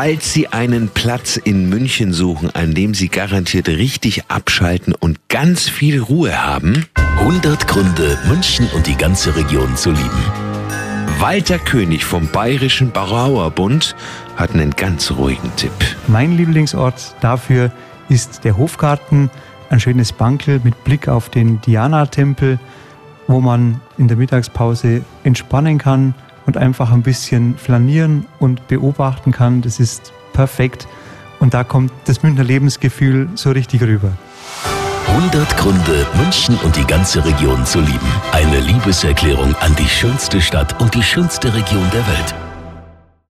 Falls Sie einen Platz in München suchen, an dem Sie garantiert richtig abschalten und ganz viel Ruhe haben, 100 Gründe, München und die ganze Region zu lieben. Walter König vom Bayerischen Brauerbund hat einen ganz ruhigen Tipp. Mein Lieblingsort dafür ist der Hofgarten, ein schönes Bankel mit Blick auf den Diana-Tempel, wo man in der Mittagspause entspannen kann und einfach ein bisschen flanieren und beobachten kann. Das ist perfekt und da kommt das Münchner Lebensgefühl so richtig rüber. 100 Gründe, München und die ganze Region zu lieben. Eine Liebeserklärung an die schönste Stadt und die schönste Region der Welt.